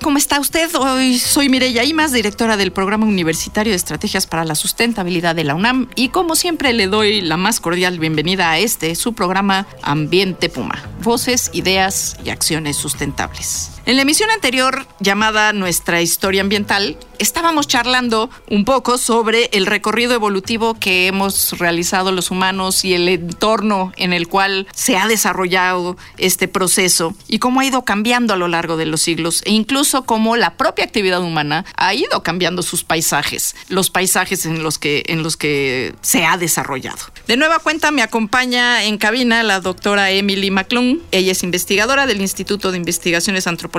¿Cómo está usted? Hoy soy Mireya Imas, directora del Programa Universitario de Estrategias para la Sustentabilidad de la UNAM y como siempre le doy la más cordial bienvenida a este, su programa Ambiente Puma, voces, ideas y acciones sustentables. En la emisión anterior, llamada Nuestra Historia Ambiental, estábamos charlando un poco sobre el recorrido evolutivo que hemos realizado los humanos y el entorno en el cual se ha desarrollado este proceso y cómo ha ido cambiando a lo largo de los siglos e incluso cómo la propia actividad humana ha ido cambiando sus paisajes, los paisajes en los que, en los que se ha desarrollado. De nueva cuenta me acompaña en cabina la doctora Emily McClung. Ella es investigadora del Instituto de Investigaciones Antropológicas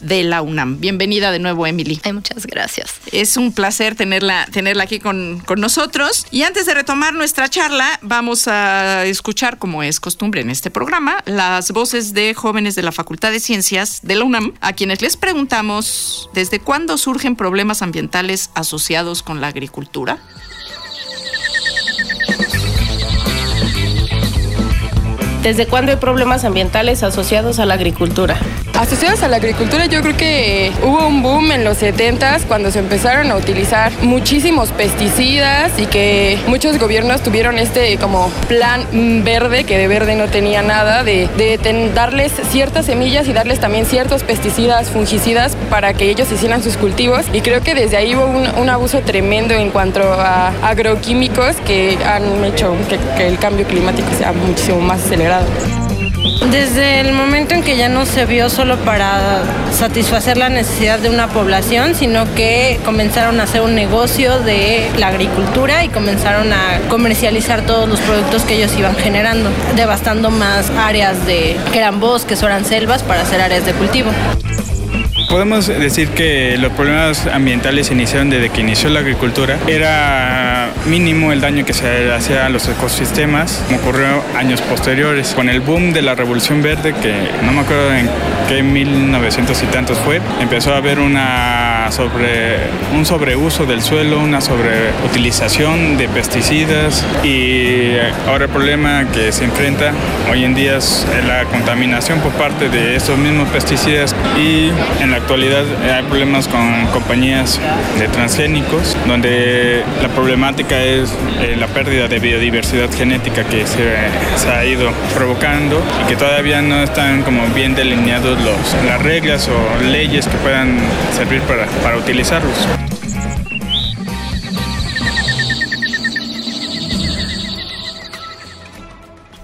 de la UNAM. Bienvenida de nuevo, Emily. Ay, muchas gracias. Es un placer tenerla, tenerla aquí con, con nosotros. Y antes de retomar nuestra charla, vamos a escuchar, como es costumbre en este programa, las voces de jóvenes de la Facultad de Ciencias de la UNAM, a quienes les preguntamos desde cuándo surgen problemas ambientales asociados con la agricultura. ¿Desde cuándo hay problemas ambientales asociados a la agricultura? Asociados a la agricultura yo creo que hubo un boom en los 70s cuando se empezaron a utilizar muchísimos pesticidas y que muchos gobiernos tuvieron este como plan verde, que de verde no tenía nada, de, de darles ciertas semillas y darles también ciertos pesticidas, fungicidas para que ellos hicieran sus cultivos. Y creo que desde ahí hubo un, abuso tremendo en cuanto a agroquímicos que han hecho que el cambio climático sea muchísimo más acelerado. Desde el momento en que ya no se vio solo para satisfacer la necesidad de una población, sino que comenzaron a hacer un negocio de la agricultura y comenzaron a comercializar todos los productos que ellos iban generando, devastando más áreas de que eran bosques o eran selvas para hacer áreas de cultivo. Podemos decir que los problemas ambientales iniciaron desde que inició la agricultura. Era mínimo el daño que se hacía a los ecosistemas, como ocurrió años posteriores. Con el boom de la Revolución Verde, que no me acuerdo en qué 1900 y tantos fue, empezó a haber una sobre, un sobreuso del suelo, una sobreutilización de pesticidas y ahora el problema que se enfrenta hoy en día es la contaminación por parte de estos mismos pesticidas y en la actualidad hay problemas con compañías de transgénicos, donde la problemática es eh, la pérdida de biodiversidad genética que se, se, ha ido provocando y que todavía no están como bien delineados los, las reglas o leyes que puedan servir para, para utilizarlos.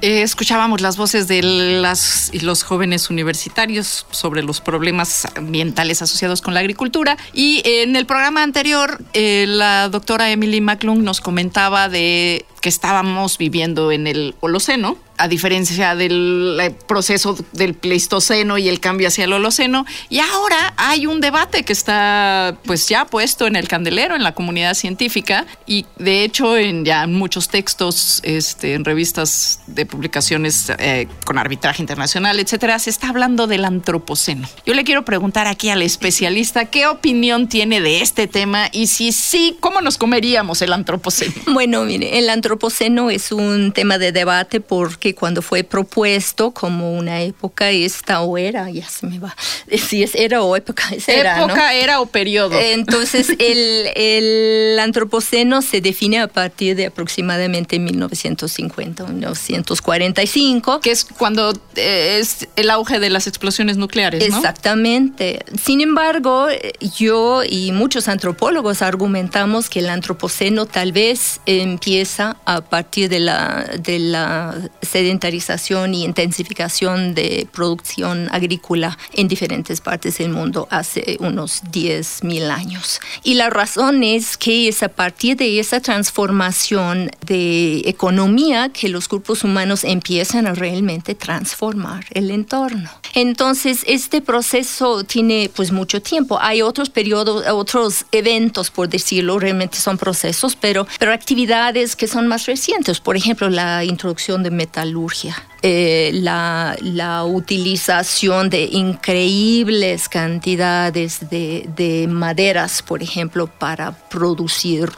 Eh, escuchábamos las voces de las y los jóvenes universitarios sobre los problemas ambientales asociados con la agricultura. Y en el programa anterior, eh, la doctora Emily McClung nos comentaba de que estábamos viviendo en el Holoceno, a diferencia del eh, proceso del Pleistoceno y el cambio hacia el Holoceno. Y ahora hay un debate que está pues ya puesto en el candelero en la comunidad científica y de hecho en ya muchos textos, este, en revistas de publicaciones eh, con arbitraje internacional, etcétera, se está hablando del antropoceno. Yo le quiero preguntar aquí al especialista qué opinión tiene de este tema y si sí, ¿cómo nos comeríamos el antropoceno? Bueno, mire, el antropoceno antropoceno es un tema de debate porque cuando fue propuesto como una época esta o era, ya se me va, si es era o época, es era, Época, ¿no? era o periodo. Entonces el, el, antropoceno se define a partir de aproximadamente 1950, 1945. Que es cuando eh, es el auge de las explosiones nucleares, ¿no? Exactamente. Sin embargo, yo y muchos antropólogos argumentamos que el antropoceno tal vez empieza a partir de la, de la sedentarización y intensificación de producción agrícola en diferentes partes del mundo hace unos 10.000 años. Y la razón es que es a partir de esa transformación de economía que los grupos humanos empiezan a realmente transformar el entorno. Entonces, este proceso tiene pues mucho tiempo. Hay otros periodos, otros eventos, por decirlo, realmente son procesos, pero, pero actividades que son más recientes. Por ejemplo, la introducción de metalurgia. Eh, la, la, utilización de increíbles cantidades de, de maderas, por ejemplo, para producir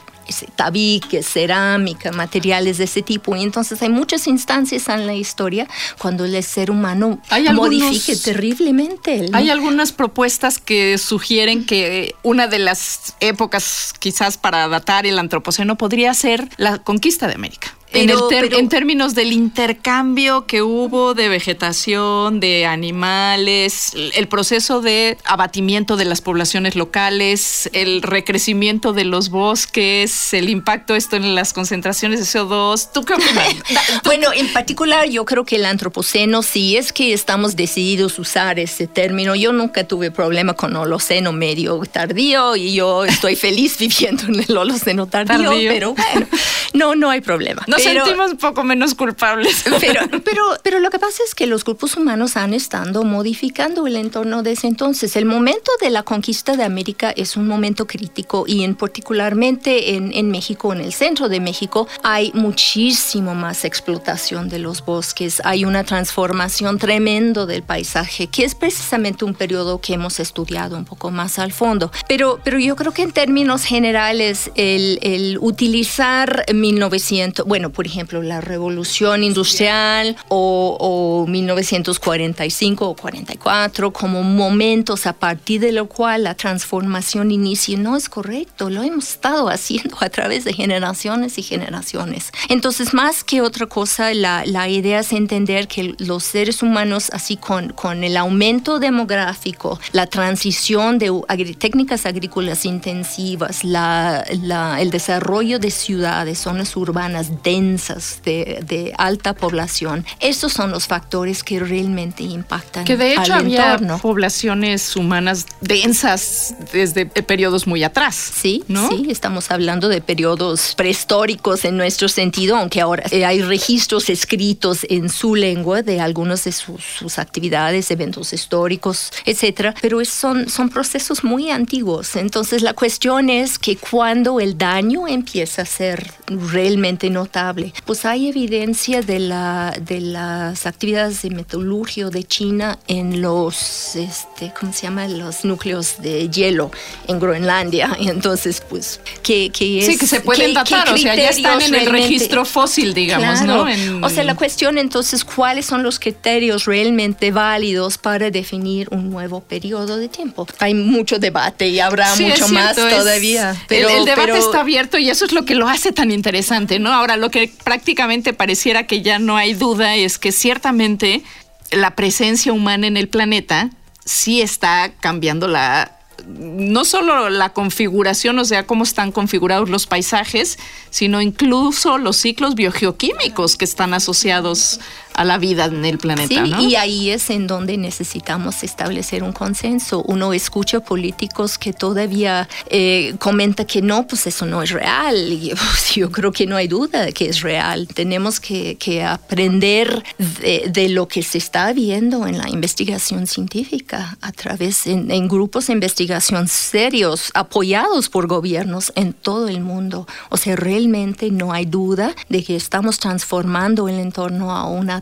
tabique, cerámica, materiales de ese tipo. Y entonces hay muchas instancias en la historia cuando el ser humano modifique terriblemente. Hay algunas propuestas que sugieren que una de las épocas quizás para datar el antropoceno podría ser la conquista de América en, términos del intercambio que hubo de vegetación, de animales, el proceso de abatimiento de las poblaciones locales, el recrecimiento de los bosques, el impacto esto en las concentraciones de CO2. ¿Tú qué opinas? bueno, en particular yo creo que el antropoceno, si es que estamos decididos usar ese término, yo nunca tuve problema con holoceno medio tardío y yo estoy feliz viviendo en el holoceno tardío, pero bueno, no, no hay problema sentimos un poco menos culpables. Pero, pero, pero lo que pasa es que los grupos humanos han estado modificando el entorno desde entonces. El momento de la conquista de América es un momento crítico y en particularmente en, en México, en el centro de México, hay muchísimo más explotación de los bosques. Hay una transformación tremendo del paisaje, que es precisamente un periodo que hemos estudiado un poco más al fondo. Pero, pero yo creo que en términos generales, el, el utilizar 1900, bueno, por ejemplo, la revolución industrial o, 1945 o 44 como momentos a partir de lo cual la transformación inicia, no es correcto, lo hemos estado haciendo a través de generaciones y generaciones. Entonces, más que otra cosa, la, la idea es entender que los seres humanos, así con, con el aumento demográfico, la transición de técnicas agrícolas intensivas, la, la, el desarrollo de ciudades, zonas urbanas densas, de, alta población. Esos son los factores que realmente impactan. Que de hecho había poblaciones humanas densas desde periodos muy atrás. Sí, ¿no? sí, estamos hablando de periodos prehistóricos en nuestro sentido, aunque ahora eh, hay registros escritos en su lengua de algunas de sus, actividades, eventos históricos, etcétera, pero son, son procesos muy antiguos. Entonces la cuestión es que cuando el daño empieza a ser realmente notable, pues hay evidencia de, la, de las actividades de metalurgia de China en los, este, ¿cómo se llama? Los núcleos de hielo en Groenlandia. Entonces, pues, que, que es... Sí, que se pueden datar, o sea, ya están en el registro fósil, digamos, ¿no? O sea, la cuestión entonces, ¿cuáles son los criterios realmente válidos para definir un nuevo periodo de tiempo? Hay mucho debate y habrá mucho más todavía. Pero, el, debate está abierto y eso es lo que lo hace tan interesante, ¿no? Ahora, lo que prácticamente pareciera que ya no hay duda es que ciertamente la presencia humana en el planeta sí está cambiando la no solo la configuración, o sea, cómo están configurados los paisajes, sino incluso los ciclos biogeoquímicos que están asociados a la vida en el planeta. Sí, y ahí es en donde necesitamos establecer un consenso. Uno escucha políticos que todavía eh, comenta que no, pues eso no es real. Y, pues, yo creo que no hay duda de que es real. Tenemos que, aprender de, lo que se está viendo en la investigación científica a través en, en grupos de investigación serios, apoyados por gobiernos en todo el mundo. O sea, realmente no hay duda de que estamos transformando el entorno a una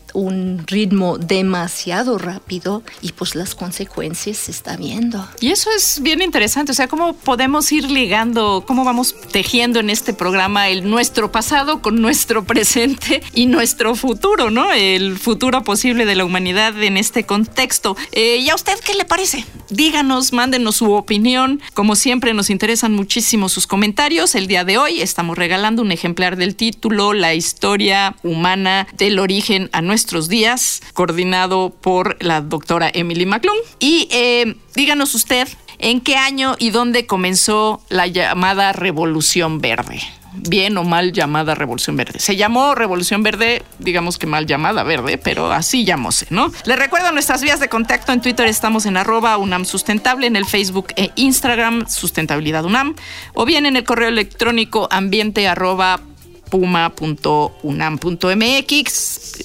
un ritmo demasiado rápido y pues las consecuencias se está viendo. Y eso es bien interesante, o sea, cómo podemos ir ligando, cómo vamos tejiendo en este programa el nuestro pasado con nuestro presente y nuestro futuro, ¿no? El futuro posible de la humanidad en este contexto. Eh, ¿Y a usted qué le parece? Díganos, mándenos su opinión. Como siempre, nos interesan muchísimo sus comentarios. El día de hoy estamos regalando un ejemplar del título La historia humana del origen a nuestros días, coordinado por la doctora Emily McClung. Y eh, díganos usted en qué año y dónde comenzó la llamada Revolución Verde. bien o mal llamada Revolución Verde. Se llamó Revolución Verde, digamos que mal llamada verde, pero así llamóse, ¿no? Les recuerdo nuestras vías de contacto en Twitter, estamos en arroba UNAM Sustentable, en el Facebook e Instagram Sustentabilidad UNAM, o bien en el correo electrónico ambiente arroba puma.unam.mx.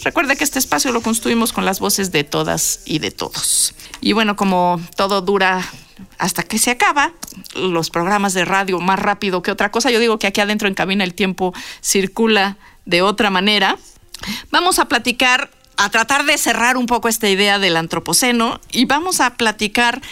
Recuerda que este espacio lo construimos con las voces de todas y de todos. Y bueno, como todo dura hasta que se acaba los programas de radio más rápido que otra cosa. Yo digo que aquí adentro en cabina el tiempo circula de otra manera. Vamos a platicar, a tratar de cerrar un poco esta idea del antropoceno y vamos a platicar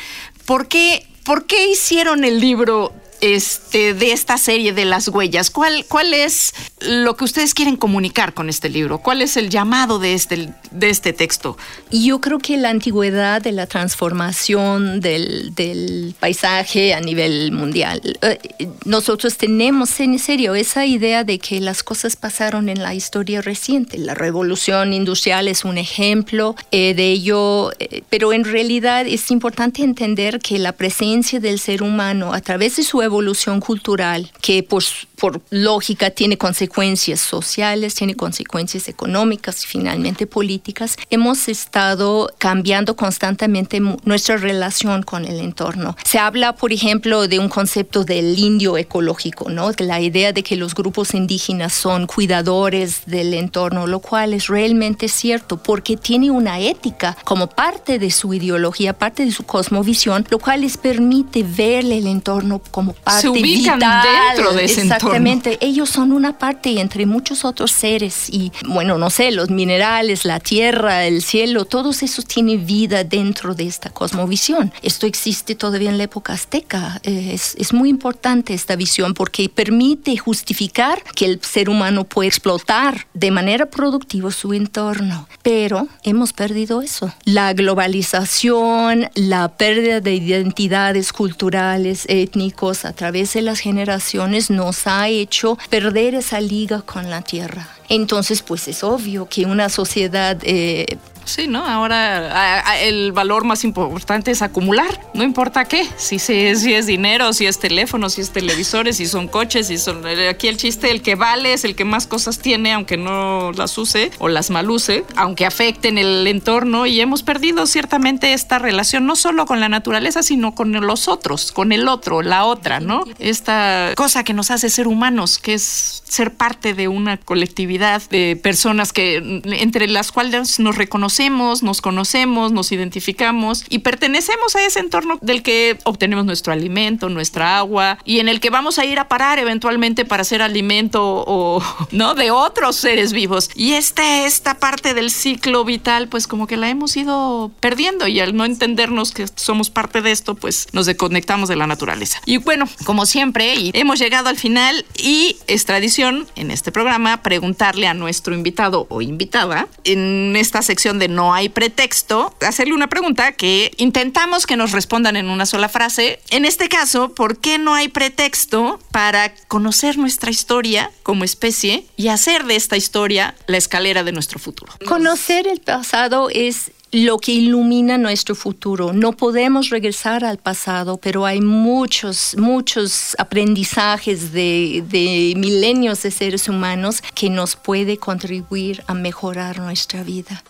por qué, por qué hicieron el libro este, de esta serie de las huellas. ¿Cuál, ¿Cuál es lo que ustedes quieren comunicar con este libro? ¿Cuál es el llamado de este, de este texto? Yo creo que la antigüedad de la transformación del, del paisaje a nivel mundial. Eh, nosotros tenemos en serio esa idea de que las cosas pasaron en la historia reciente. La revolución industrial es un ejemplo eh, de ello, eh, pero en realidad es importante entender que la presencia del ser humano a través de su evolución cultural que por, por lógica tiene consecuencias sociales, tiene consecuencias económicas y finalmente políticas, hemos estado cambiando constantemente nuestra relación con el entorno. Se habla, por ejemplo, de un concepto del indio ecológico, ¿no? la idea de que los grupos indígenas son cuidadores del entorno, lo cual es realmente cierto porque tiene una ética como parte de su ideología, parte de su cosmovisión, lo cual les permite ver el entorno como parte Se ubican dentro de ese Exactamente, ellos son una parte entre muchos otros seres y bueno, no sé, los minerales, la tierra, el cielo, todos esos tienen vida dentro de esta cosmovisión. Esto existe todavía en la época azteca. Eh, es, es muy importante esta visión porque permite justificar que el ser humano puede explotar de manera productiva su entorno. Pero hemos perdido eso. La globalización, la pérdida de identidades culturales, étnicos a través de las generaciones nos ha hecho perder esa liga con la tierra. Entonces, pues es obvio que una sociedad eh, Sí, ¿no? Ahora el valor más importante es acumular, no importa qué, si, si, si, es dinero, si es teléfono, si es televisores, si son coches, si son... Eh, aquí el chiste, el que vale es el que más cosas tiene, aunque no las use o las maluse, aunque afecten el entorno y hemos perdido ciertamente esta relación no solo con la naturaleza, sino con los otros, con el otro, la otra, ¿no? Esta cosa que nos hace ser humanos, que es ser parte de una colectividad de personas que entre las cuales nos reconocemos nos conocemos, nos identificamos y pertenecemos a ese entorno del que obtenemos nuestro alimento, nuestra agua y en el que vamos a ir a parar eventualmente para hacer alimento o no de otros seres vivos. Y esta esta parte del ciclo vital, pues como que la hemos ido perdiendo y al no entendernos que somos parte de esto, pues nos desconectamos de la naturaleza. Y bueno, como siempre, y hemos llegado al final y es tradición en este programa preguntarle a nuestro invitado o invitada en esta sección de no hay pretexto, hacerle una pregunta que intentamos que nos respondan en una sola frase. En este caso, ¿por qué no hay pretexto para conocer nuestra historia como especie y hacer de esta historia la escalera de nuestro futuro? Conocer el pasado es lo que ilumina nuestro futuro. No podemos regresar al pasado, pero hay muchos, muchos aprendizajes de, de, milenios de seres humanos que nos puede contribuir a mejorar nuestra vida.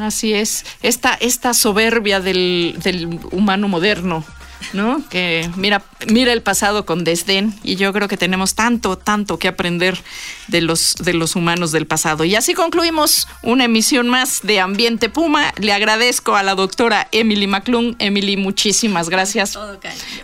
Así es, esta, esta soberbia del, del humano moderno ¿no? Que mira, mira el pasado con desdén y yo creo que tenemos tanto, tanto que aprender de los, de los humanos del pasado. Y así concluimos una emisión más de Ambiente Puma. Le agradezco a la doctora Emily McClung. Emily, muchísimas gracias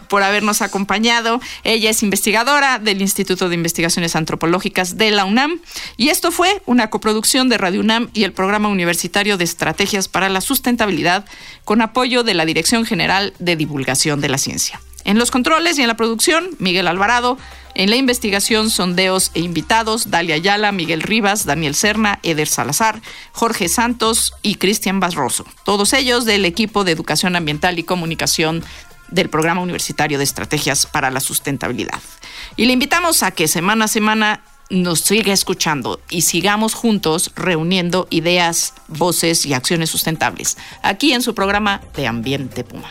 por habernos acompañado. Ella es investigadora del Instituto de Investigaciones Antropológicas de la UNAM y esto fue una coproducción de Radio UNAM y el Programa Universitario de Estrategias para la Sustentabilidad con apoyo de la Dirección General de Divulgación de la ciencia. En los controles y en la producción, Miguel Alvarado. En la investigación, sondeos e invitados, Dalia Ayala, Miguel Rivas, Daniel Serna, Eder Salazar, Jorge Santos y Cristian Barroso. Todos ellos del equipo de Educación Ambiental y Comunicación del Programa Universitario de Estrategias para la Sustentabilidad. Y le invitamos a que semana a semana nos siga escuchando y sigamos juntos reuniendo ideas, voces y acciones sustentables aquí en su programa de Ambiente Puma.